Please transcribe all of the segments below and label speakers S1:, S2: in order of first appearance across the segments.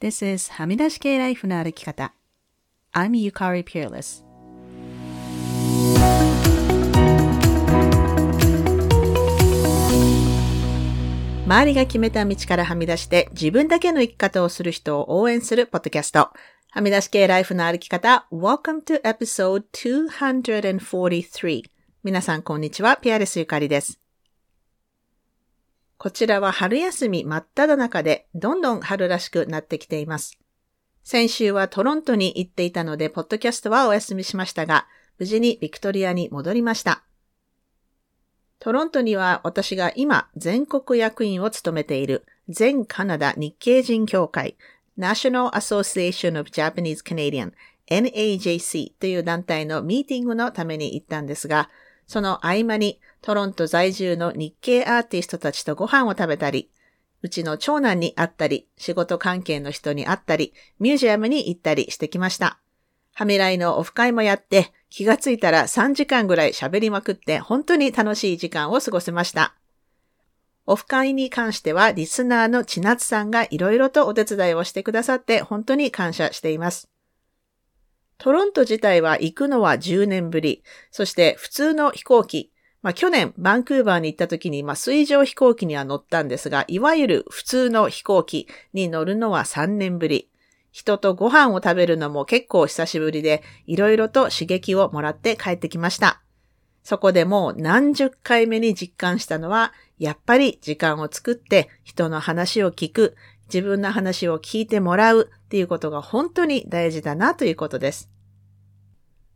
S1: This is はみ出し系ライフの歩き方。I'm Yukari Peerless. 周りが決めた道からはみ出して自分だけの生き方をする人を応援するポッドキャスト。はみ出し系ライフの歩き方。Welcome to episode 243. 皆さんこんにちは。ピアレスゆかりです。こちらは春休み真っ只中でどんどん春らしくなってきています。先週はトロントに行っていたので、ポッドキャストはお休みしましたが、無事にビクトリアに戻りました。トロントには私が今全国役員を務めている全カナダ日系人協会 National Association of Japanese Canadian NAJC という団体のミーティングのために行ったんですが、その合間にトロント在住の日系アーティストたちとご飯を食べたり、うちの長男に会ったり、仕事関係の人に会ったり、ミュージアムに行ったりしてきました。はめらいのオフ会もやって、気がついたら3時間ぐらい喋りまくって本当に楽しい時間を過ごせました。オフ会に関してはリスナーの千夏さんがいろいろとお手伝いをしてくださって本当に感謝しています。トロント自体は行くのは10年ぶり。そして普通の飛行機。まあ去年バンクーバーに行った時に、まあ水上飛行機には乗ったんですが、いわゆる普通の飛行機に乗るのは3年ぶり。人とご飯を食べるのも結構久しぶりで、いろいろと刺激をもらって帰ってきました。そこでもう何十回目に実感したのは、やっぱり時間を作って人の話を聞く、自分の話を聞いてもらうっていうことが本当に大事だなということです。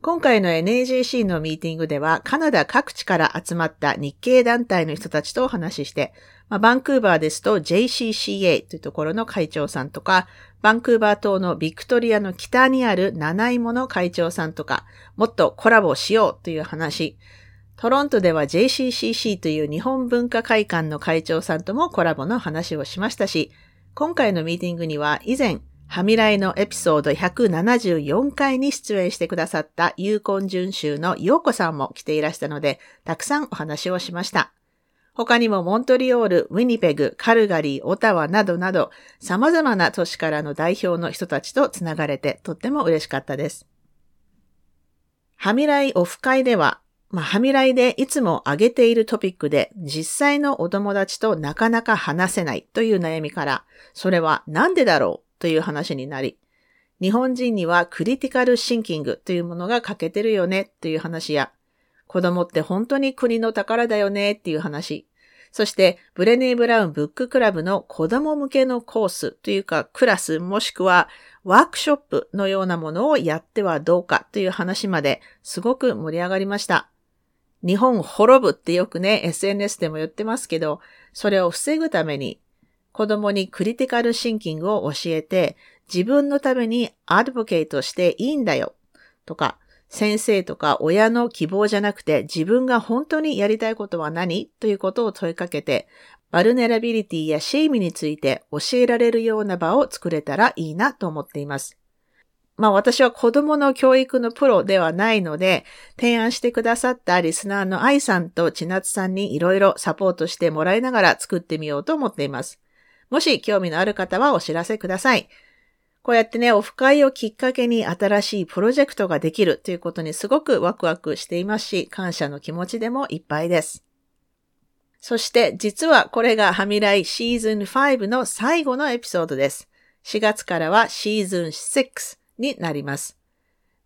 S1: 今回の NAJC のミーティングでは、カナダ各地から集まった日系団体の人たちとお話しして、まあ、バンクーバーですと JCCA というところの会長さんとか、バンクーバー島のビクトリアの北にある七芋の会長さんとか、もっとコラボしようという話。トロントでは JCCC という日本文化会館の会長さんともコラボの話をしましたし、今回のミーティングには以前はみらいのエピソード174回に出演してくださったユーコン準州のヨーコさんも来ていらしたので、たくさんお話をしました。他にもモントリオール、ウィニペグ、カルガリー、オタワなどなど、様々な都市からの代表の人たちとつながれてとっても嬉しかったです。はみらいオフ会では、まあ、はみらいでいつも挙げているトピックで実際のお友達となかなか話せないという悩みから、それはなんでだろう？という話になり、日本人にはクリティカルシンキングというものが欠けてるよねという話や、子供って本当に国の宝だよねっていう話、そしてブレネー・ブラウンブッククラブの子供向けのコースというかクラスもしくはワークショップのようなものをやってはどうかという話まですごく盛り上がりました。日本滅ぶってよくね、SNS でも言ってますけど、それを防ぐために子供にクリティカルシンキングを教えて、自分のためにアドボケイトしていいんだよ。とか、先生とか親の希望じゃなくて自分が本当にやりたいことは何？ということを問いかけて、バルネラビリティやシェイミについて教えられるような場を作れたらいいなと思っています。まあ私は子供の教育のプロではないので、提案してくださったリスナーの愛さんと千夏さんにいろいろサポートしてもらいながら作ってみようと思っています。もし興味のある方はお知らせください。こうやってね、オフ会をきっかけに新しいプロジェクトができるということにすごくワクワクしていますし、感謝の気持ちでもいっぱいです。そして実はこれがハミライシーズン5の最後のエピソードです。4月からはシーズン6になります。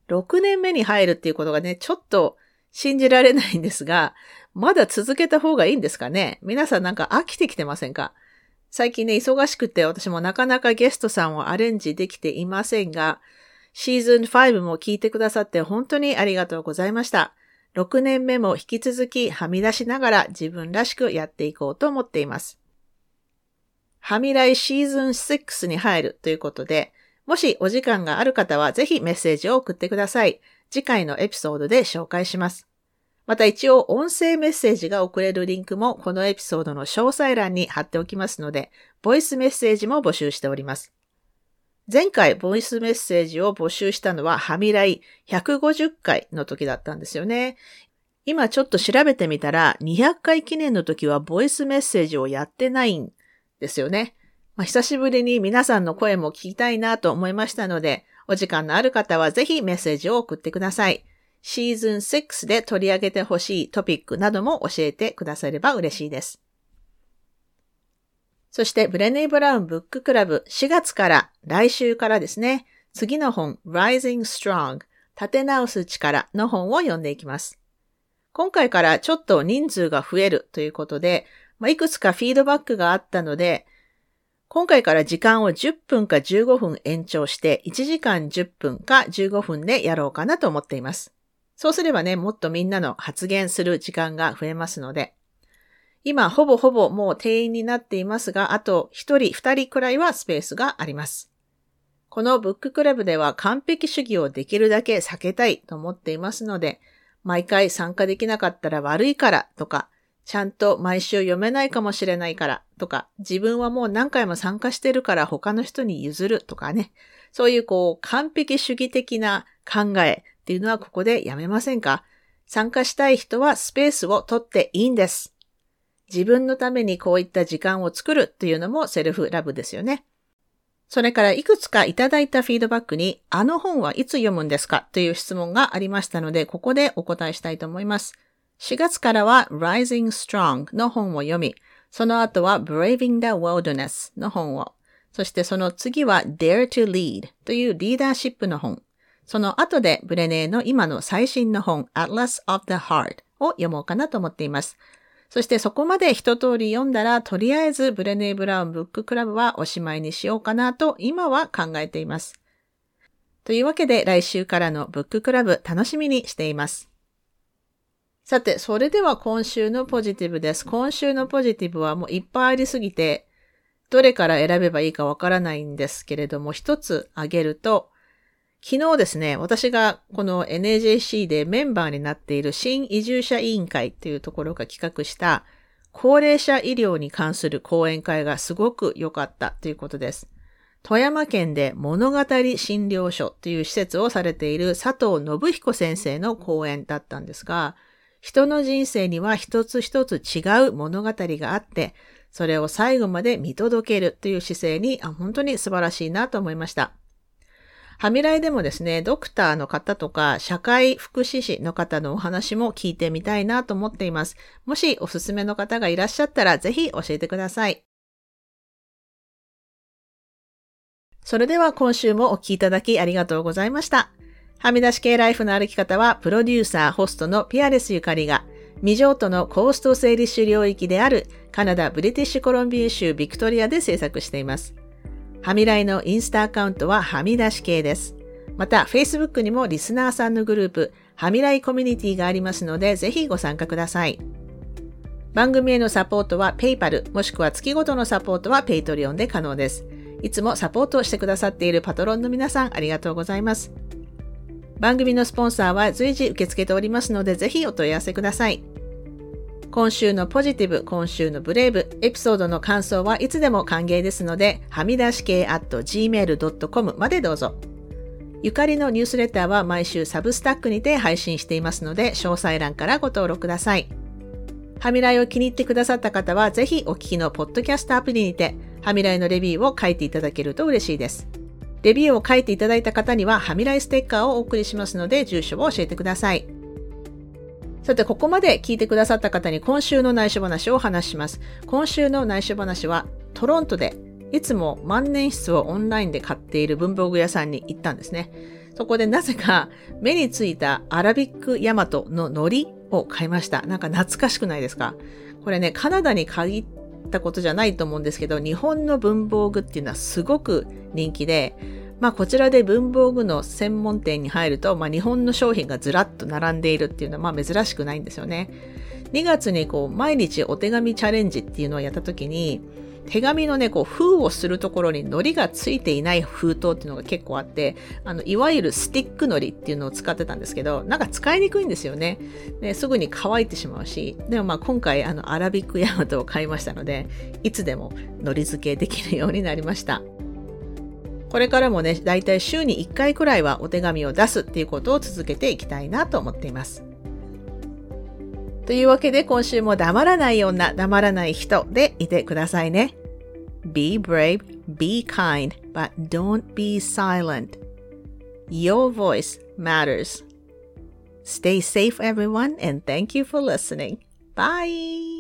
S1: 6年目に入るっていうことがね、ちょっと信じられないんですが、まだ続けた方がいいんですかね？皆さんなんか飽きてきてませんか？最近ね、忙しくて私もなかなかゲストさんをアレンジできていませんが、シーズン5も聞いてくださって本当にありがとうございました。6年目も引き続きはみ出しながら自分らしくやっていこうと思っています。はみらいシーズン6に入るということで、もしお時間がある方はぜひメッセージを送ってください。次回のエピソードで紹介します。また一応音声メッセージが送れるリンクもこのエピソードの詳細欄に貼っておきますので、ボイスメッセージも募集しております。前回ボイスメッセージを募集したのはハミライ150回の時だったんですよね。今ちょっと調べてみたら200回記念の時はボイスメッセージをやってないんですよね。まあ、久しぶりに皆さんの声も聞きたいなと思いましたので、お時間のある方はぜひメッセージを送ってください。シーズン6で取り上げてほしいトピックなども教えてくだされば嬉しいです。そして、ブレネー・ブラウンブッククラブ4月から、来週からですね、次の本、Rising Strong 立て直す力の本を読んでいきます。今回からちょっと人数が増えるということで、まあ、いくつかフィードバックがあったので、今回から時間を10分か15分延長して1時間10分か15分でやろうかなと思っています。そうすればね、もっとみんなの発言する時間が増えますので、今、ほぼほぼもう定員になっていますが、あと1人、2人くらいはスペースがあります。このブッククラブでは完璧主義をできるだけ避けたいと思っていますので、毎回参加できなかったら悪いからとか、ちゃんと毎週読めないかもしれないからとか、自分はもう何回も参加してるから他の人に譲るとかね、そういうこう完璧主義的な考えっていうのはここでやめませんか？参加したい人はスペースを取っていいんです。自分のためにこういった時間を作るというのもセルフラブですよね。それからいくつかいただいたフィードバックに、あの本はいつ読むんですか？という質問がありましたので、ここでお答えしたいと思います。4月からは Rising Strong の本を読み、その後は Braving the Wilderness の本を、そしてその次は Dare to Lead というリーダーシップの本、その後でブレネーの今の最新の本 Atlas of the Heart を読もうかなと思っています。そしてそこまで一通り読んだら、とりあえずブレネー・ブラウンブッククラブはおしまいにしようかなと今は考えています。というわけで来週からのブッククラブ楽しみにしています。さて、それでは今週のポジティブです。今週のポジティブはもういっぱいありすぎて、どれから選べばいいかわからないんですけれども、一つ挙げると、昨日ですね、私がこの NAJC でメンバーになっている新移住者委員会っていうところが企画した高齢者医療に関する講演会がすごく良かったということです。富山県で物語診療所という施設をされている佐藤信彦先生の講演だったんですが、人の人生には一つ一つ違う物語があって、それを最後まで見届けるという姿勢に本当に素晴らしいなと思いました。ハミライでもですね、ドクターの方とか社会福祉士の方のお話も聞いてみたいなと思っています。もしおすすめの方がいらっしゃったらぜひ教えてください。それでは今週もお聞きいただきありがとうございました。はみ出し系ライフの歩き方は、プロデューサー、ホストのピアレスゆかりが、未譲渡のコースト整理種領域であるカナダ・ブリティッシュコロンビア州ビクトリアで制作しています。はみらいのインスタアカウントははみ出し系です。また、Facebook にもリスナーさんのグループ、はみらいコミュニティがありますので、ぜひご参加ください。番組へのサポートは PayPal、もしくは月ごとのサポートは Patreon で可能です。いつもサポートをしてくださっているパトロンの皆さん、ありがとうございます。番組のスポンサーは随時受け付けておりますので、ぜひお問い合わせください。今週のポジティブ、今週のブレイブ、エピソードの感想はいつでも歓迎ですので、はみ出し系 at gmail.com までどうぞ。ゆかりのニュースレターは毎週サブスタックにて配信していますので、詳細欄からご登録ください。はみらいを気に入ってくださった方は、ぜひお聞きのポッドキャストアプリにて、はみらいのレビューを書いていただけると嬉しいです。レビューを書いていただいた方には、はみらいステッカーをお送りしますので、住所を教えてください。さて、ここまで聞いてくださった方に今週の内緒話を話します。今週の内緒話は、トロントでいつも万年筆をオンラインで買っている文房具屋さんに行ったんですね。そこでなぜか目についたアラビックヤマトの糊を買いました。なんか懐かしくないですか？これね、カナダに限ったことじゃないと思うんですけど、日本の文房具っていうのはすごく人気で、まあこちらで文房具の専門店に入ると、まあ日本の商品がずらっと並んでいるっていうのはまあ珍しくないんですよね。2月にこう毎日お手紙チャレンジっていうのをやった時に、手紙のね、こう封をするところに糊がついていない封筒っていうのが結構あって、あの、いわゆるスティック糊っていうのを使ってたんですけど、なんか使いにくいんですよね。ですぐに乾いてしまうし、でもまあ今回あの、アラビックヤマトを買いましたので、いつでも糊付けできるようになりました。これからもね、だいたい週に1回くらいはお手紙を出すっていうことを続けていきたいなと思っています。というわけで今週も黙らない女、黙らない人でいてくださいね。Be brave, be kind, but don't be silent. Your voice matters. Stay safe, everyone, and thank you for listening. Bye.